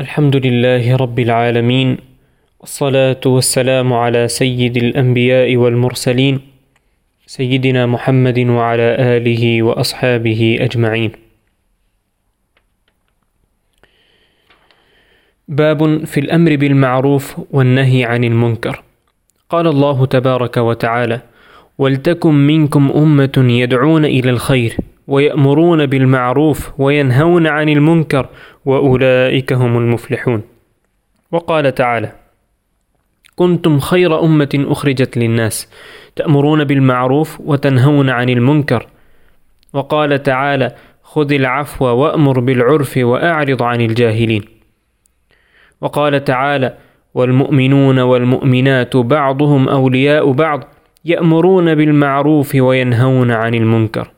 الحمد لله رب العالمين والصلاة والسلام على سيد الأنبياء والمرسلين سيدنا محمد وعلى آله وأصحابه أجمعين. باب في الأمر بالمعروف والنهي عن المنكر. قال الله تبارك وتعالى ولتكن منكم أمة يدعون إلى الخير ويأمرون بالمعروف وينهون عن المنكر وأولئك هم المفلحون. وقال تعالى كنتم خير أمة أخرجت للناس تأمرون بالمعروف وتنهون عن المنكر. وقال تعالى خذ العفو وأمر بالعرف وأعرض عن الجاهلين. وقال تعالى والمؤمنون والمؤمنات بعضهم أولياء بعض يأمرون بالمعروف وينهون عن المنكر.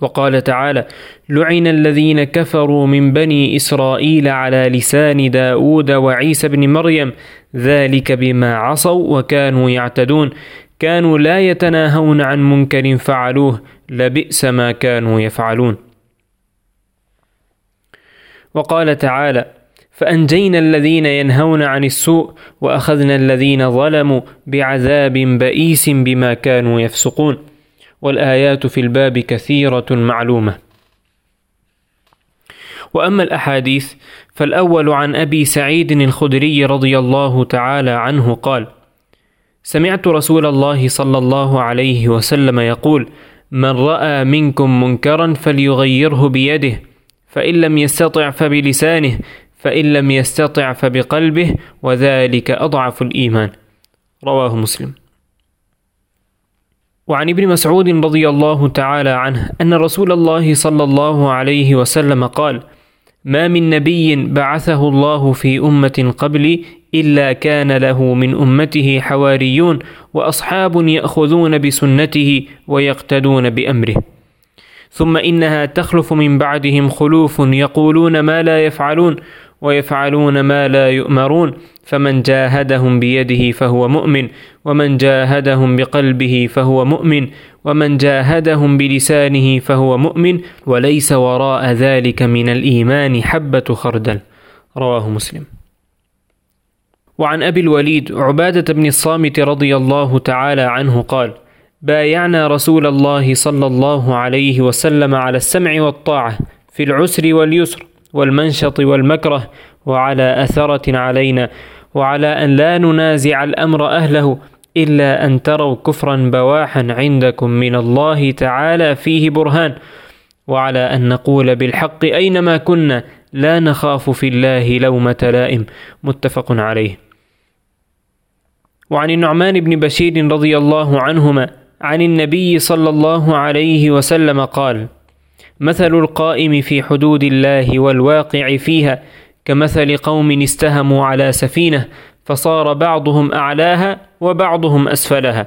وقال تعالى لعن الذين كفروا من بني إسرائيل على لسان داود وعيسى بن مريم ذلك بما عصوا وكانوا يعتدون. كانوا لا يتناهون عن منكر فعلوه لبئس ما كانوا يفعلون. وقال تعالى فأنجينا الذين ينهون عن السوء وأخذنا الذين ظلموا بعذاب بئيس بما كانوا يفسقون. والآيات في الباب كثيرة معلومة. وأما الأحاديث فالأول عن أبي سعيد الخدري رضي الله تعالى عنه قال سمعت رسول الله صلى الله عليه وسلم يقول من رأى منكم منكرا فليغيره بيده فإن لم يستطع فبلسانه فإن لم يستطع فبقلبه وذلك أضعف الإيمان. رواه مسلم. وعن ابن مسعود رضي الله تعالى عنه أن رسول الله صلى الله عليه وسلم قال ما من نبي بعثه الله في أمة قبلي إلا كان له من أمته حواريون وأصحاب يأخذون بسنته ويقتدون بأمره. ثم إنها تخلف من بعدهم خلوف يقولون ما لا يفعلون ويفعلون ما لا يؤمرون فمن جاهدهم بيده فهو مؤمن ومن جاهدهم بقلبه فهو مؤمن ومن جاهدهم بلسانه فهو مؤمن وليس وراء ذلك من الإيمان حبة خردل. رواه مسلم. وعن أبي الوليد عبادة بن الصامت رضي الله تعالى عنه قال بايعنا رسول الله صلى الله عليه وسلم على السمع والطاعة في العسر واليسر. والمنشط والمكره وعلى أثرة علينا وعلى أن لا ننازع الأمر أهله إلا أن تروا كفرا بواحا عندكم من الله تعالى فيه برهان وعلى أن نقول بالحق أينما كنا لا نخاف في الله لومة لائم متفق عليه. وعن النعمان بن بشير رضي الله عنهما عن النبي صلى الله عليه وسلم قال مثل القائم في حدود الله والواقع فيها كمثل قوم استهموا على سفينة فصار بعضهم أعلاها وبعضهم أسفلها.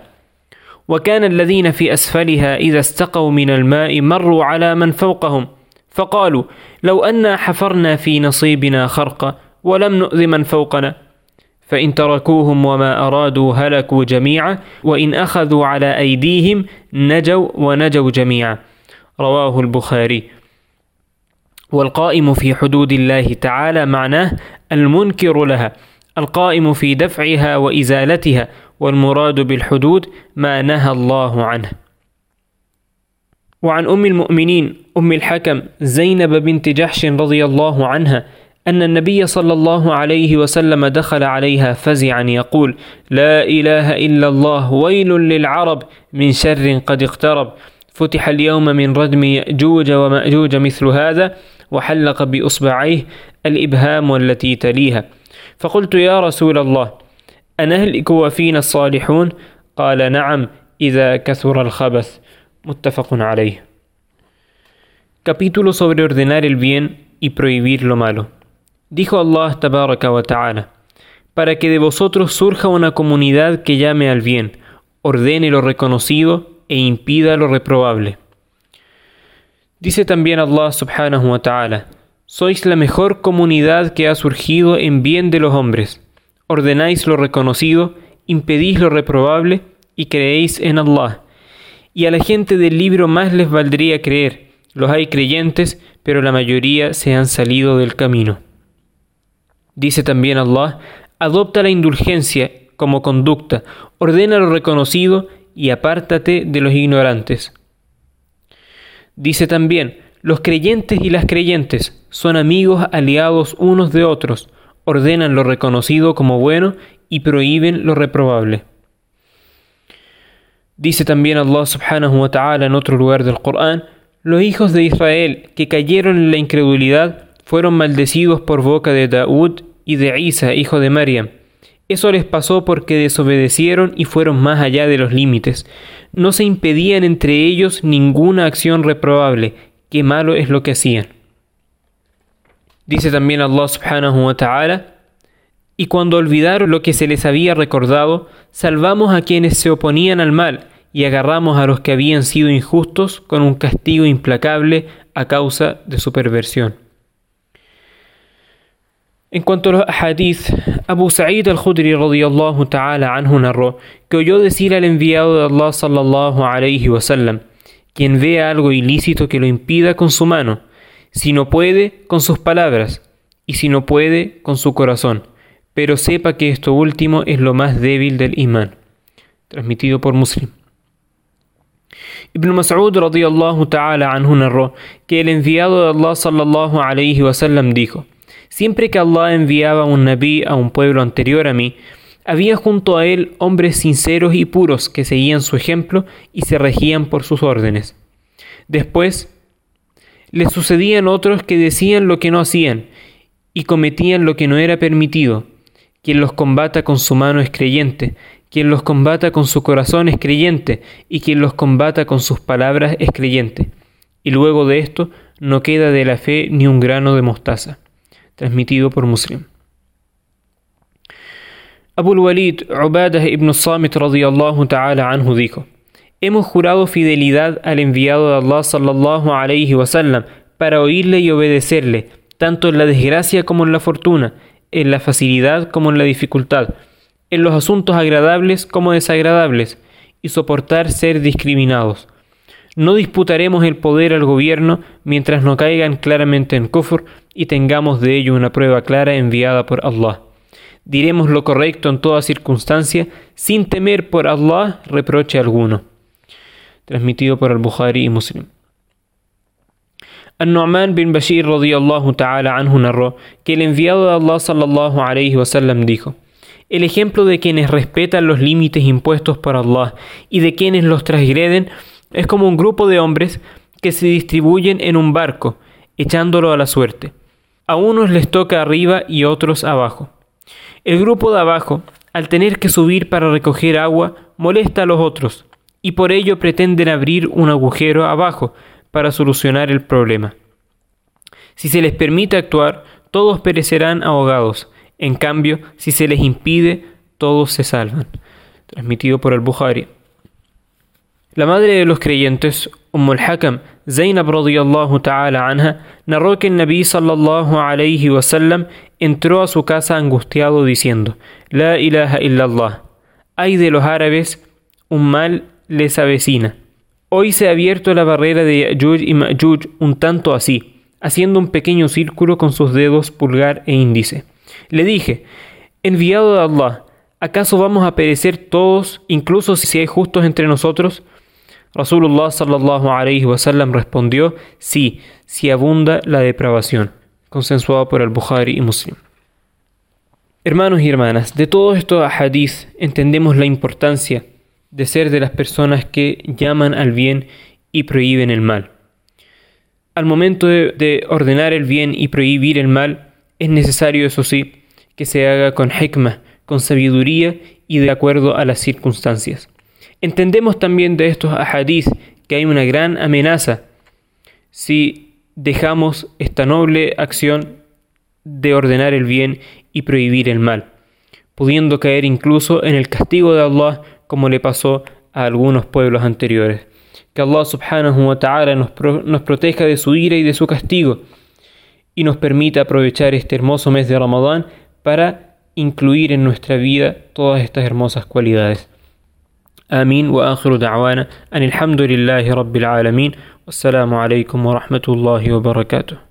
وكان الذين في أسفلها إذا استقوا من الماء مروا على من فوقهم فقالوا لو انا حفرنا في نصيبنا خرقا ولم نؤذ من فوقنا فإن تركوهم وما أرادوا هلكوا جميعا وإن أخذوا على أيديهم نجوا ونجوا جميعا. رواه البخاري. والقائم في حدود الله تعالى معناه المنكر لها القائم في دفعها وإزالتها والمراد بالحدود ما نهى الله عنه. وعن أم المؤمنين أم الحكم زينب بنت جحش رضي الله عنها أن النبي صلى الله عليه وسلم دخل عليها فزعا يقول لا إله إلا الله ويل للعرب من شر قد اقترب. فتح اليوم من ردم يأجوج ومأجوج مثل هذا وحلق بإصبعيه الإبهام والتي تليها فقلت يا رسول الله أنهلك وفينا الصالحون قال نعم إذا كثر الخبث متفق عليه Capítulo sobre ordenar el bien y prohibir lo malo. Dijo Allah tabaraka wa ta'ala, para que de vosotros surja una comunidad que llame al bien, ordene lo reconocido e impida lo reprobable. Dice también Allah subhanahu wa ta'ala, sois la mejor comunidad que ha surgido en bien de los hombres, ordenáis lo reconocido, impedís lo reprobable y creéis en Allah. Y a la gente del libro más les valdría creer, los hay creyentes, pero la mayoría se han salido del camino. Dice también Allah, adopta la indulgencia como conducta, ordena lo reconocido y apártate de los ignorantes. Dice también, los creyentes y las creyentes son amigos aliados unos de otros, ordenan lo reconocido como bueno y prohíben lo reprobable. Dice también Allah subhanahu wa ta'ala en otro lugar del Corán, los hijos de Israel que cayeron en la incredulidad fueron maldecidos por boca de Daud y de Isa, hijo de Maryam. Eso les pasó porque desobedecieron y fueron más allá de los límites. No se impedían entre ellos ninguna acción reprobable. Qué malo es lo que hacían. Dice también Allah subhanahu wa ta'ala, y cuando olvidaron lo que se les había recordado, salvamos a quienes se oponían al mal y agarramos a los que habían sido injustos con un castigo implacable a causa de su perversión. En cuanto a hadith, Abu Sa'id al-Khudri radiyallahu ta'ala anhu narró que oyó decir al enviado de Allah sallallahu alayhi wasallam, quien vea algo ilícito que lo impida con su mano, si no puede, con sus palabras, y si no puede, con su corazón, pero sepa que esto último es lo más débil del imán. Transmitido por Muslim. Ibn Mas'ud radiyallahu ta'ala anhu narró que el enviado de Allah sallallahu alayhi wasallam dijo, Siempre que Allah enviaba un nabí a un pueblo anterior a mí, había junto a él hombres sinceros y puros que seguían su ejemplo y se regían por sus órdenes. Después, le sucedían otros que decían lo que no hacían y cometían lo que no era permitido. Quien los combata con su mano es creyente, quien los combata con su corazón es creyente, y quien los combata con sus palabras es creyente. Y luego de esto no queda de la fe ni un grano de mostaza transmitido por Muslim. Abu walid Ubadah ibn Samit radiyallahu ta'ala anhu dijo, Hemos jurado fidelidad al enviado de Allah sallallahu alayhi wasallam para oírle y obedecerle, tanto en la desgracia como en la fortuna, en la facilidad como en la dificultad, en los asuntos agradables como desagradables, y soportar ser discriminados no disputaremos el poder al gobierno mientras no caigan claramente en kufr y tengamos de ello una prueba clara enviada por Allah. Diremos lo correcto en toda circunstancia sin temer por Allah reproche alguno. Transmitido por al-Bukhari y Muslim. An-Nu'man bin Bashir radiyallahu ta'ala anhu narró que el enviado de Allah sallallahu alayhi wasallam dijo: El ejemplo de quienes respetan los límites impuestos por Allah y de quienes los transgreden es como un grupo de hombres que se distribuyen en un barco, echándolo a la suerte. A unos les toca arriba y otros abajo. El grupo de abajo, al tener que subir para recoger agua, molesta a los otros, y por ello pretenden abrir un agujero abajo para solucionar el problema. Si se les permite actuar, todos perecerán ahogados. En cambio, si se les impide, todos se salvan. Transmitido por el Bukhari. La madre de los creyentes, Umm al-Hakam, radiyallahu ta'ala anha, narró que el Nabi sallallahu alayhi wasallam entró a su casa angustiado diciendo, La ilaha illallah, hay de los árabes, un mal les avecina. Hoy se ha abierto la barrera de Ya'juj y Ma'juj un tanto así, haciendo un pequeño círculo con sus dedos pulgar e índice. Le dije, enviado de Allah, ¿acaso vamos a perecer todos, incluso si hay justos entre nosotros? Rasulullah sallallahu alayhi wasallam respondió: Sí, si abunda la depravación. Consensuado por el Bukhari y Muslim. Hermanos y hermanas, de todos estos hadith entendemos la importancia de ser de las personas que llaman al bien y prohíben el mal. Al momento de, de ordenar el bien y prohibir el mal, es necesario, eso sí, que se haga con hikmah, con sabiduría y de acuerdo a las circunstancias. Entendemos también de estos ahadith que hay una gran amenaza si dejamos esta noble acción de ordenar el bien y prohibir el mal, pudiendo caer incluso en el castigo de Allah como le pasó a algunos pueblos anteriores. Que Allah subhanahu wa ta'ala nos, nos proteja de su ira y de su castigo y nos permita aprovechar este hermoso mes de Ramadán para incluir en nuestra vida todas estas hermosas cualidades. آمين وآخر دعوانا أن الحمد لله رب العالمين والسلام عليكم ورحمة الله وبركاته.